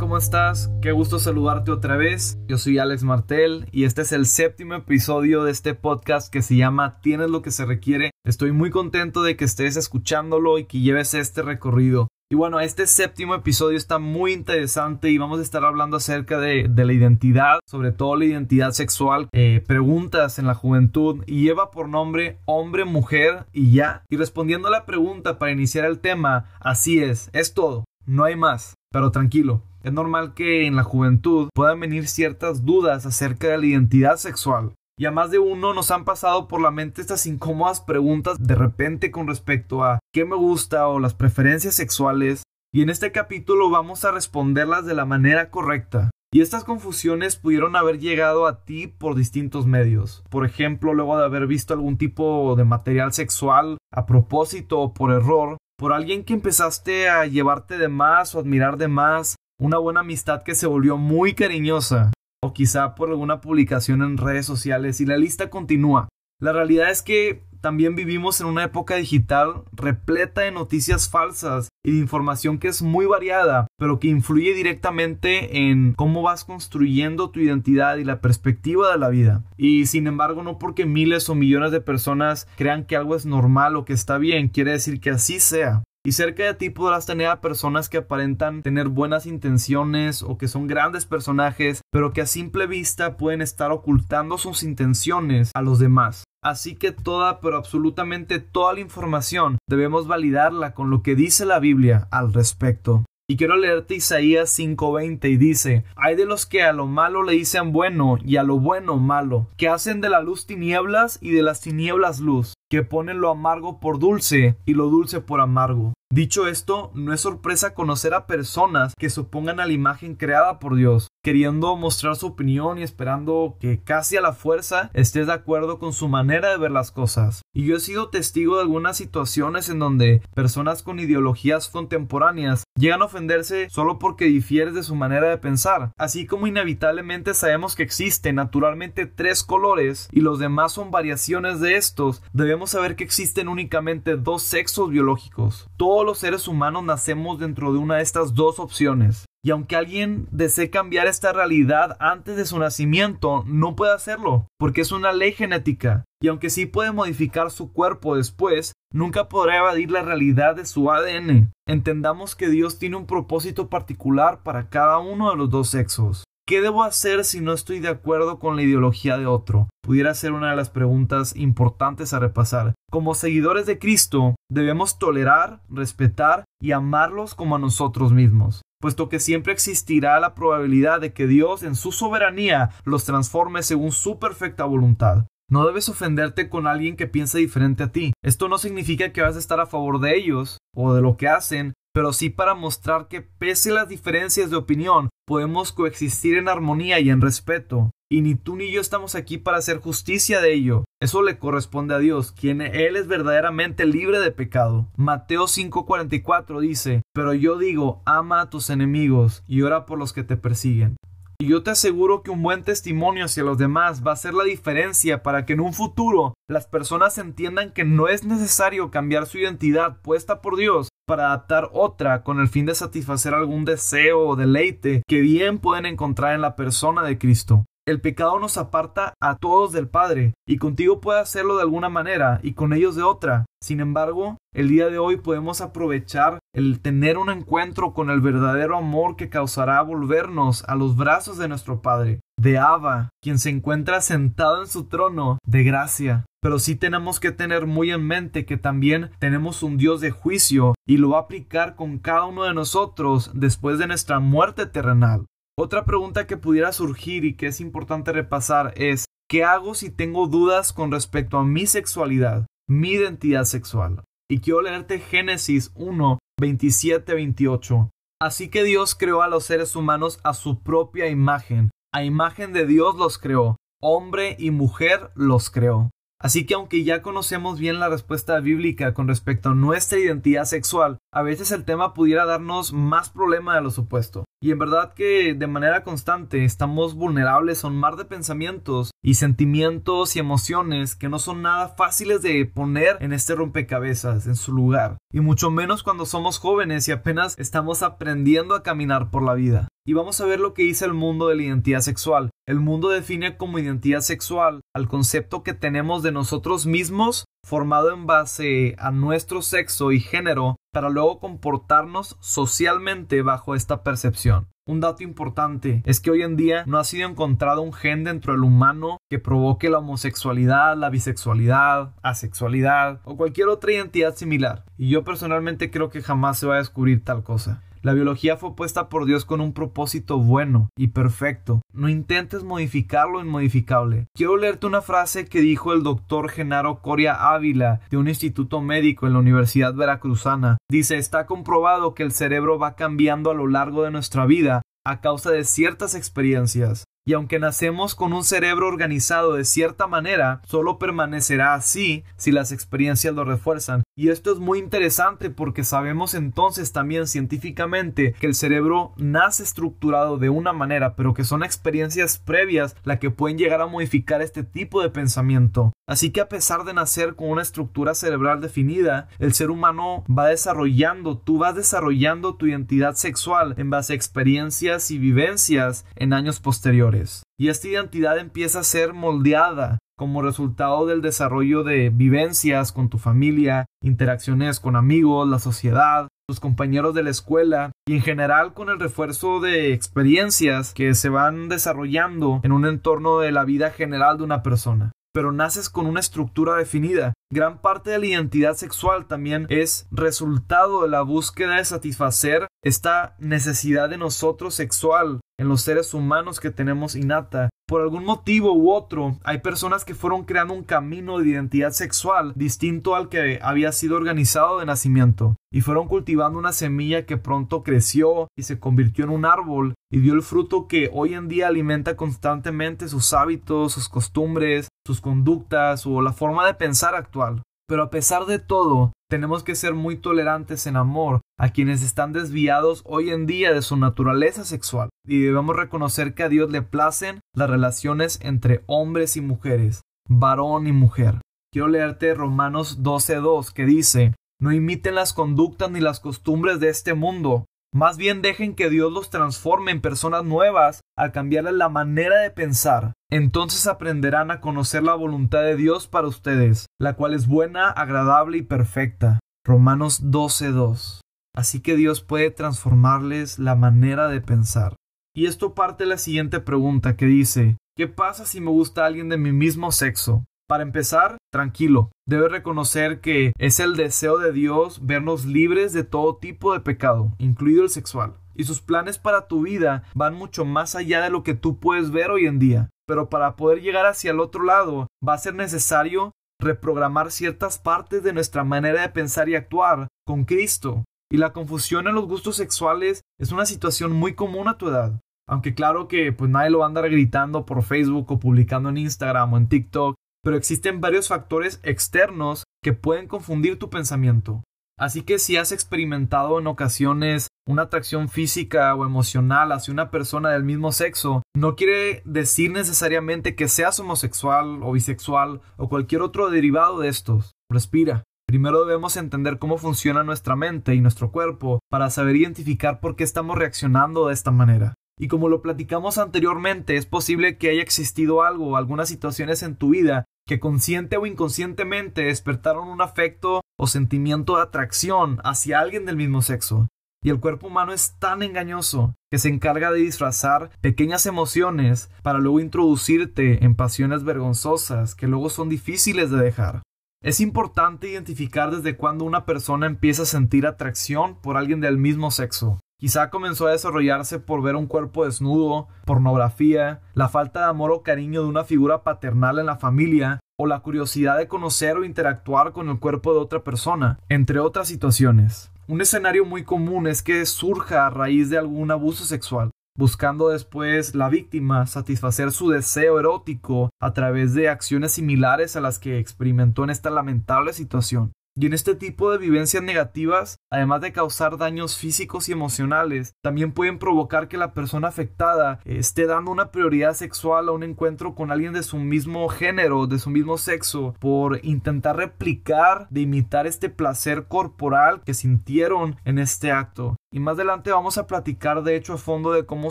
¿cómo estás? Qué gusto saludarte otra vez. Yo soy Alex Martel y este es el séptimo episodio de este podcast que se llama Tienes lo que se requiere. Estoy muy contento de que estés escuchándolo y que lleves este recorrido. Y bueno, este séptimo episodio está muy interesante y vamos a estar hablando acerca de, la identidad, sobre todo la identidad sexual, eh, preguntas en la juventud y lleva por nombre hombre, mujer y ya. Y respondiendo a la pregunta para iniciar el tema, así es, es todo, no hay más. Pero tranquilo, es normal que en la juventud puedan venir ciertas dudas acerca de la identidad sexual. Y a más de uno nos han pasado por la mente estas incómodas preguntas de repente con respecto a qué me gusta o las preferencias sexuales. Y en este capítulo vamos a responderlas de la manera correcta. Y estas confusiones pudieron haber llegado a ti por distintos medios. Por ejemplo, luego de haber visto algún tipo de material sexual a propósito o por error, por alguien que empezaste a llevarte de más o admirar de más, una buena amistad que se volvió muy cariñosa, o quizá por alguna publicación en redes sociales y la lista continúa. La realidad es que también vivimos en una época digital repleta de noticias falsas y de información que es muy variada, pero que influye directamente en cómo vas construyendo tu identidad y la perspectiva de la vida. Y sin embargo, no porque miles o millones de personas crean que algo es normal o que está bien, quiere decir que así sea. Y cerca de ti podrás tener a personas que aparentan tener buenas intenciones o que son grandes personajes, pero que a simple vista pueden estar ocultando sus intenciones a los demás. Así que toda, pero absolutamente toda la información debemos validarla con lo que dice la Biblia al respecto. Y quiero leerte Isaías 5:20 y dice, hay de los que a lo malo le dicen bueno y a lo bueno malo, que hacen de la luz tinieblas y de las tinieblas luz, que ponen lo amargo por dulce y lo dulce por amargo. Dicho esto, no es sorpresa conocer a personas que se opongan a la imagen creada por Dios, queriendo mostrar su opinión y esperando que casi a la fuerza estés de acuerdo con su manera de ver las cosas. Y yo he sido testigo de algunas situaciones en donde personas con ideologías contemporáneas llegan a ofenderse solo porque difieres de su manera de pensar, así como inevitablemente sabemos que existen naturalmente tres colores y los demás son variaciones de estos, debemos saber que existen únicamente dos sexos biológicos. Todos los seres humanos nacemos dentro de una de estas dos opciones. Y aunque alguien desee cambiar esta realidad antes de su nacimiento, no puede hacerlo, porque es una ley genética. Y aunque sí puede modificar su cuerpo después, nunca podrá evadir la realidad de su ADN. Entendamos que Dios tiene un propósito particular para cada uno de los dos sexos. ¿Qué debo hacer si no estoy de acuerdo con la ideología de otro? Pudiera ser una de las preguntas importantes a repasar. Como seguidores de Cristo, debemos tolerar, respetar y amarlos como a nosotros mismos puesto que siempre existirá la probabilidad de que Dios en su soberanía los transforme según su perfecta voluntad. No debes ofenderte con alguien que piensa diferente a ti. Esto no significa que vas a estar a favor de ellos o de lo que hacen, pero sí para mostrar que pese a las diferencias de opinión, podemos coexistir en armonía y en respeto. Y ni tú ni yo estamos aquí para hacer justicia de ello. Eso le corresponde a Dios, quien Él es verdaderamente libre de pecado. Mateo 5:44 dice, Pero yo digo, ama a tus enemigos y ora por los que te persiguen. Y yo te aseguro que un buen testimonio hacia los demás va a ser la diferencia para que en un futuro las personas entiendan que no es necesario cambiar su identidad puesta por Dios para adaptar otra con el fin de satisfacer algún deseo o deleite que bien pueden encontrar en la persona de Cristo. El pecado nos aparta a todos del Padre, y contigo puede hacerlo de alguna manera, y con ellos de otra. Sin embargo, el día de hoy podemos aprovechar el tener un encuentro con el verdadero amor que causará volvernos a los brazos de nuestro Padre, de Abba, quien se encuentra sentado en su trono de gracia. Pero sí tenemos que tener muy en mente que también tenemos un Dios de juicio y lo va a aplicar con cada uno de nosotros después de nuestra muerte terrenal. Otra pregunta que pudiera surgir y que es importante repasar es ¿qué hago si tengo dudas con respecto a mi sexualidad, mi identidad sexual? Y quiero leerte Génesis 1, 27, 28. Así que Dios creó a los seres humanos a su propia imagen. A imagen de Dios los creó. Hombre y mujer los creó. Así que aunque ya conocemos bien la respuesta bíblica con respecto a nuestra identidad sexual, a veces el tema pudiera darnos más problema de lo supuesto. Y en verdad que de manera constante estamos vulnerables a un mar de pensamientos y sentimientos y emociones que no son nada fáciles de poner en este rompecabezas, en su lugar, y mucho menos cuando somos jóvenes y apenas estamos aprendiendo a caminar por la vida. Y vamos a ver lo que dice el mundo de la identidad sexual. El mundo define como identidad sexual al concepto que tenemos de nosotros mismos formado en base a nuestro sexo y género para luego comportarnos socialmente bajo esta percepción. Un dato importante es que hoy en día no ha sido encontrado un gen dentro del humano que provoque la homosexualidad, la bisexualidad, asexualidad o cualquier otra identidad similar. Y yo personalmente creo que jamás se va a descubrir tal cosa. La biología fue puesta por Dios con un propósito bueno y perfecto. No intentes modificar lo inmodificable. Quiero leerte una frase que dijo el doctor Genaro Coria Ávila de un instituto médico en la Universidad Veracruzana. Dice, está comprobado que el cerebro va cambiando a lo largo de nuestra vida a causa de ciertas experiencias y aunque nacemos con un cerebro organizado de cierta manera, solo permanecerá así si las experiencias lo refuerzan. Y esto es muy interesante porque sabemos entonces también científicamente que el cerebro nace estructurado de una manera, pero que son experiencias previas las que pueden llegar a modificar este tipo de pensamiento. Así que a pesar de nacer con una estructura cerebral definida, el ser humano va desarrollando, tú vas desarrollando tu identidad sexual en base a experiencias y vivencias en años posteriores. Y esta identidad empieza a ser moldeada como resultado del desarrollo de vivencias con tu familia, interacciones con amigos, la sociedad, tus compañeros de la escuela y en general con el refuerzo de experiencias que se van desarrollando en un entorno de la vida general de una persona pero naces con una estructura definida. Gran parte de la identidad sexual también es resultado de la búsqueda de satisfacer esta necesidad de nosotros sexual en los seres humanos que tenemos innata. Por algún motivo u otro, hay personas que fueron creando un camino de identidad sexual distinto al que había sido organizado de nacimiento, y fueron cultivando una semilla que pronto creció y se convirtió en un árbol y dio el fruto que hoy en día alimenta constantemente sus hábitos, sus costumbres, sus conductas o la forma de pensar actual. Pero a pesar de todo, tenemos que ser muy tolerantes en amor a quienes están desviados hoy en día de su naturaleza sexual y debemos reconocer que a Dios le placen las relaciones entre hombres y mujeres, varón y mujer. Quiero leerte Romanos 12.2 que dice, no imiten las conductas ni las costumbres de este mundo, más bien dejen que Dios los transforme en personas nuevas al cambiarles la manera de pensar. Entonces aprenderán a conocer la voluntad de Dios para ustedes, la cual es buena, agradable y perfecta. Romanos 12:2. Así que Dios puede transformarles la manera de pensar. Y esto parte de la siguiente pregunta que dice, ¿qué pasa si me gusta alguien de mi mismo sexo? Para empezar, tranquilo. Debes reconocer que es el deseo de Dios vernos libres de todo tipo de pecado, incluido el sexual. Y sus planes para tu vida van mucho más allá de lo que tú puedes ver hoy en día. Pero para poder llegar hacia el otro lado, va a ser necesario reprogramar ciertas partes de nuestra manera de pensar y actuar con Cristo. Y la confusión en los gustos sexuales es una situación muy común a tu edad. Aunque claro que pues nadie lo va a andar gritando por Facebook o publicando en Instagram o en TikTok, pero existen varios factores externos que pueden confundir tu pensamiento. Así que si has experimentado en ocasiones una atracción física o emocional hacia una persona del mismo sexo, no quiere decir necesariamente que seas homosexual o bisexual o cualquier otro derivado de estos. Respira. Primero debemos entender cómo funciona nuestra mente y nuestro cuerpo para saber identificar por qué estamos reaccionando de esta manera. Y como lo platicamos anteriormente, es posible que haya existido algo, algunas situaciones en tu vida que consciente o inconscientemente despertaron un afecto o sentimiento de atracción hacia alguien del mismo sexo. Y el cuerpo humano es tan engañoso que se encarga de disfrazar pequeñas emociones para luego introducirte en pasiones vergonzosas que luego son difíciles de dejar. Es importante identificar desde cuándo una persona empieza a sentir atracción por alguien del mismo sexo. Quizá comenzó a desarrollarse por ver un cuerpo desnudo, pornografía, la falta de amor o cariño de una figura paternal en la familia, o la curiosidad de conocer o interactuar con el cuerpo de otra persona, entre otras situaciones. Un escenario muy común es que surja a raíz de algún abuso sexual, buscando después la víctima satisfacer su deseo erótico a través de acciones similares a las que experimentó en esta lamentable situación. Y en este tipo de vivencias negativas, además de causar daños físicos y emocionales, también pueden provocar que la persona afectada esté dando una prioridad sexual a un encuentro con alguien de su mismo género, de su mismo sexo, por intentar replicar, de imitar este placer corporal que sintieron en este acto. Y más adelante vamos a platicar de hecho a fondo de cómo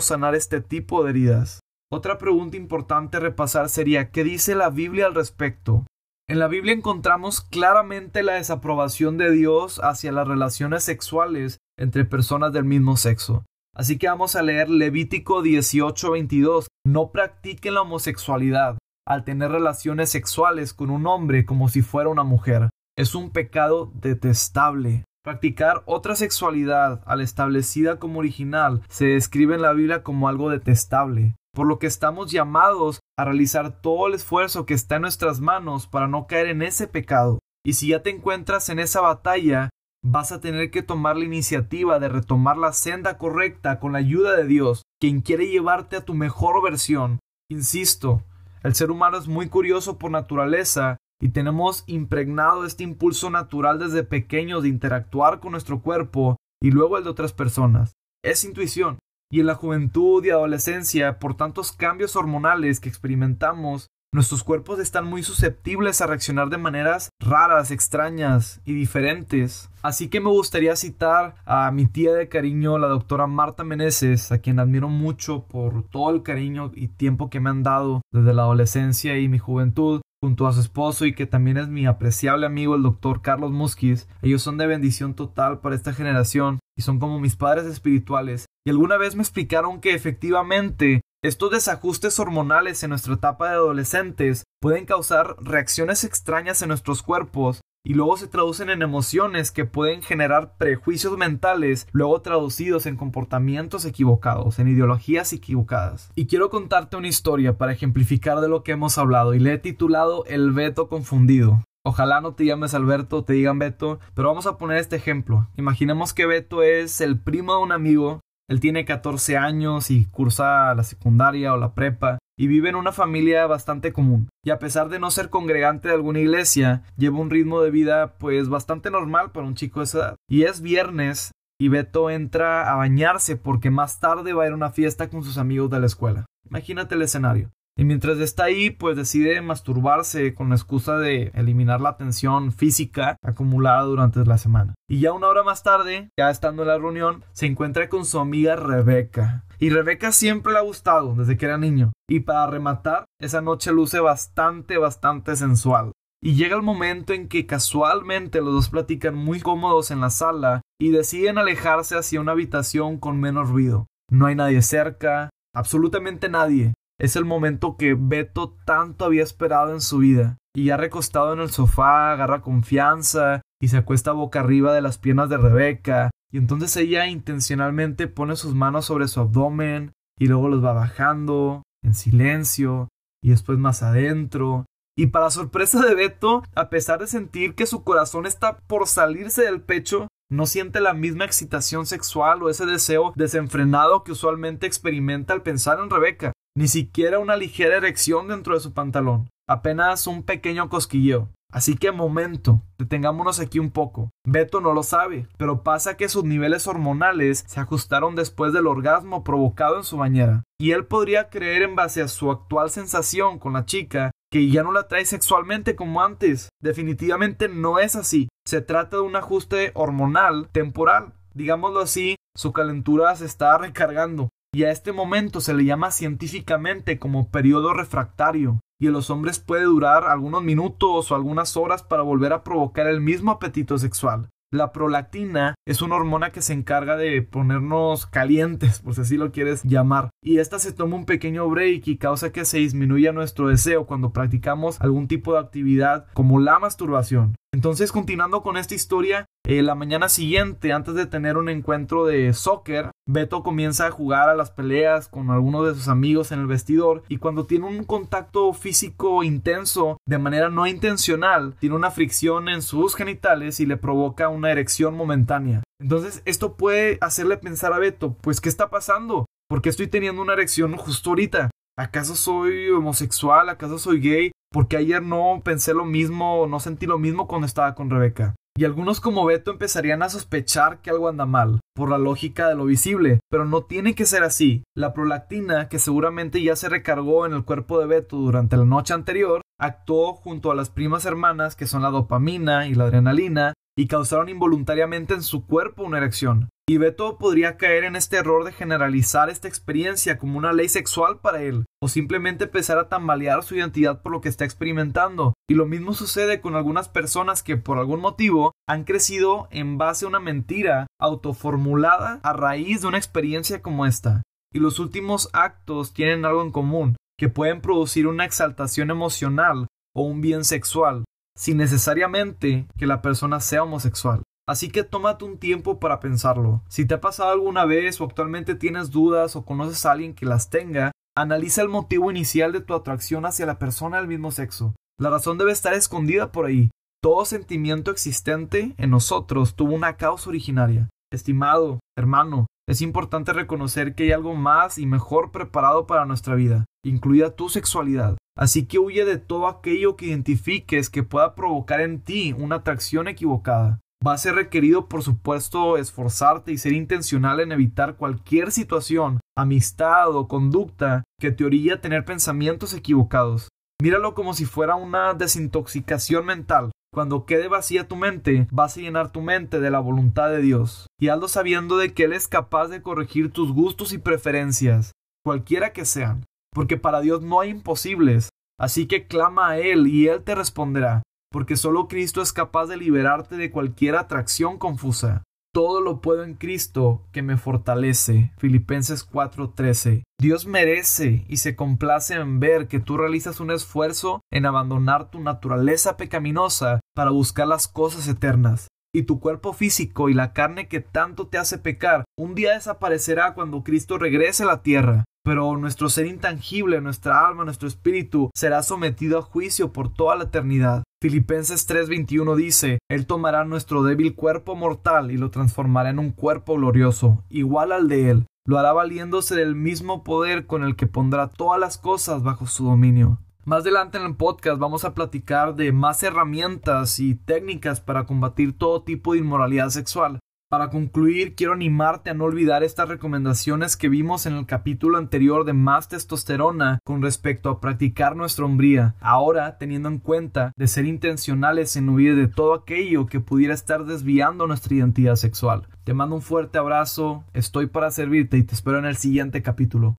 sanar este tipo de heridas. Otra pregunta importante a repasar sería ¿qué dice la Biblia al respecto? En la Biblia encontramos claramente la desaprobación de Dios hacia las relaciones sexuales entre personas del mismo sexo. Así que vamos a leer Levítico 18:22. No practiquen la homosexualidad al tener relaciones sexuales con un hombre como si fuera una mujer. Es un pecado detestable. Practicar otra sexualidad al establecida como original se describe en la Biblia como algo detestable por lo que estamos llamados a realizar todo el esfuerzo que está en nuestras manos para no caer en ese pecado. Y si ya te encuentras en esa batalla, vas a tener que tomar la iniciativa de retomar la senda correcta con la ayuda de Dios, quien quiere llevarte a tu mejor versión. Insisto, el ser humano es muy curioso por naturaleza y tenemos impregnado este impulso natural desde pequeños de interactuar con nuestro cuerpo y luego el de otras personas. Es intuición, y en la juventud y adolescencia, por tantos cambios hormonales que experimentamos, nuestros cuerpos están muy susceptibles a reaccionar de maneras raras, extrañas y diferentes. Así que me gustaría citar a mi tía de cariño, la doctora Marta Meneses, a quien admiro mucho por todo el cariño y tiempo que me han dado desde la adolescencia y mi juventud, junto a su esposo y que también es mi apreciable amigo el doctor Carlos Musquiz. Ellos son de bendición total para esta generación y son como mis padres espirituales. Y alguna vez me explicaron que efectivamente estos desajustes hormonales en nuestra etapa de adolescentes pueden causar reacciones extrañas en nuestros cuerpos y luego se traducen en emociones que pueden generar prejuicios mentales, luego traducidos en comportamientos equivocados, en ideologías equivocadas. Y quiero contarte una historia para ejemplificar de lo que hemos hablado y le he titulado El veto confundido. Ojalá no te llames Alberto, te digan Beto, pero vamos a poner este ejemplo. Imaginemos que Beto es el primo de un amigo, él tiene 14 años y cursa la secundaria o la prepa, y vive en una familia bastante común. Y a pesar de no ser congregante de alguna iglesia, lleva un ritmo de vida pues bastante normal para un chico de esa edad. Y es viernes y Beto entra a bañarse porque más tarde va a ir a una fiesta con sus amigos de la escuela. Imagínate el escenario. Y mientras está ahí, pues decide masturbarse con la excusa de eliminar la tensión física acumulada durante la semana. Y ya una hora más tarde, ya estando en la reunión, se encuentra con su amiga Rebeca. Y Rebeca siempre le ha gustado desde que era niño. Y para rematar, esa noche luce bastante, bastante sensual. Y llega el momento en que casualmente los dos platican muy cómodos en la sala y deciden alejarse hacia una habitación con menos ruido. No hay nadie cerca, absolutamente nadie. Es el momento que Beto tanto había esperado en su vida. Y ya recostado en el sofá, agarra confianza y se acuesta boca arriba de las piernas de Rebeca. Y entonces ella intencionalmente pone sus manos sobre su abdomen y luego los va bajando en silencio y después más adentro. Y para sorpresa de Beto, a pesar de sentir que su corazón está por salirse del pecho, no siente la misma excitación sexual o ese deseo desenfrenado que usualmente experimenta al pensar en Rebeca ni siquiera una ligera erección dentro de su pantalón, apenas un pequeño cosquilleo. Así que momento, detengámonos aquí un poco. Beto no lo sabe, pero pasa que sus niveles hormonales se ajustaron después del orgasmo provocado en su bañera. Y él podría creer en base a su actual sensación con la chica que ya no la trae sexualmente como antes. Definitivamente no es así. Se trata de un ajuste hormonal temporal. Digámoslo así, su calentura se está recargando y a este momento se le llama científicamente como periodo refractario, y en los hombres puede durar algunos minutos o algunas horas para volver a provocar el mismo apetito sexual. La prolactina es una hormona que se encarga de ponernos calientes, por si así lo quieres llamar, y esta se toma un pequeño break y causa que se disminuya nuestro deseo cuando practicamos algún tipo de actividad como la masturbación. Entonces, continuando con esta historia, eh, la mañana siguiente, antes de tener un encuentro de soccer, Beto comienza a jugar a las peleas con algunos de sus amigos en el vestidor y cuando tiene un contacto físico intenso de manera no intencional, tiene una fricción en sus genitales y le provoca una erección momentánea. Entonces, esto puede hacerle pensar a Beto, pues, ¿qué está pasando? ¿Por qué estoy teniendo una erección justo ahorita? ¿Acaso soy homosexual? ¿Acaso soy gay? Porque ayer no pensé lo mismo, no sentí lo mismo cuando estaba con Rebeca. y algunos como Beto empezarían a sospechar que algo anda mal, por la lógica de lo visible, pero no tiene que ser así. La prolactina, que seguramente ya se recargó en el cuerpo de Beto durante la noche anterior, actuó junto a las primas hermanas que son la dopamina y la adrenalina y causaron involuntariamente en su cuerpo una erección. Y Beto podría caer en este error de generalizar esta experiencia como una ley sexual para él, o simplemente empezar a tambalear su identidad por lo que está experimentando. Y lo mismo sucede con algunas personas que por algún motivo han crecido en base a una mentira autoformulada a raíz de una experiencia como esta. Y los últimos actos tienen algo en común, que pueden producir una exaltación emocional o un bien sexual, sin necesariamente que la persona sea homosexual. Así que tómate un tiempo para pensarlo. Si te ha pasado alguna vez o actualmente tienes dudas o conoces a alguien que las tenga, analiza el motivo inicial de tu atracción hacia la persona del mismo sexo. La razón debe estar escondida por ahí. Todo sentimiento existente en nosotros tuvo una causa originaria. Estimado, hermano, es importante reconocer que hay algo más y mejor preparado para nuestra vida, incluida tu sexualidad. Así que huye de todo aquello que identifiques que pueda provocar en ti una atracción equivocada. Va a ser requerido, por supuesto, esforzarte y ser intencional en evitar cualquier situación, amistad o conducta que te orilla a tener pensamientos equivocados. Míralo como si fuera una desintoxicación mental. Cuando quede vacía tu mente, vas a llenar tu mente de la voluntad de Dios. Y hazlo sabiendo de que Él es capaz de corregir tus gustos y preferencias, cualquiera que sean. Porque para Dios no hay imposibles. Así que clama a Él y Él te responderá porque solo Cristo es capaz de liberarte de cualquier atracción confusa. Todo lo puedo en Cristo que me fortalece. Filipenses 4:13. Dios merece y se complace en ver que tú realizas un esfuerzo en abandonar tu naturaleza pecaminosa para buscar las cosas eternas. Y tu cuerpo físico y la carne que tanto te hace pecar un día desaparecerá cuando Cristo regrese a la tierra pero nuestro ser intangible, nuestra alma, nuestro espíritu será sometido a juicio por toda la eternidad. Filipenses 3:21 dice, Él tomará nuestro débil cuerpo mortal y lo transformará en un cuerpo glorioso, igual al de Él. Lo hará valiéndose del mismo poder con el que pondrá todas las cosas bajo su dominio. Más adelante en el podcast vamos a platicar de más herramientas y técnicas para combatir todo tipo de inmoralidad sexual. Para concluir, quiero animarte a no olvidar estas recomendaciones que vimos en el capítulo anterior de más testosterona con respecto a practicar nuestra hombría, ahora teniendo en cuenta de ser intencionales en huir de todo aquello que pudiera estar desviando nuestra identidad sexual. Te mando un fuerte abrazo, estoy para servirte y te espero en el siguiente capítulo.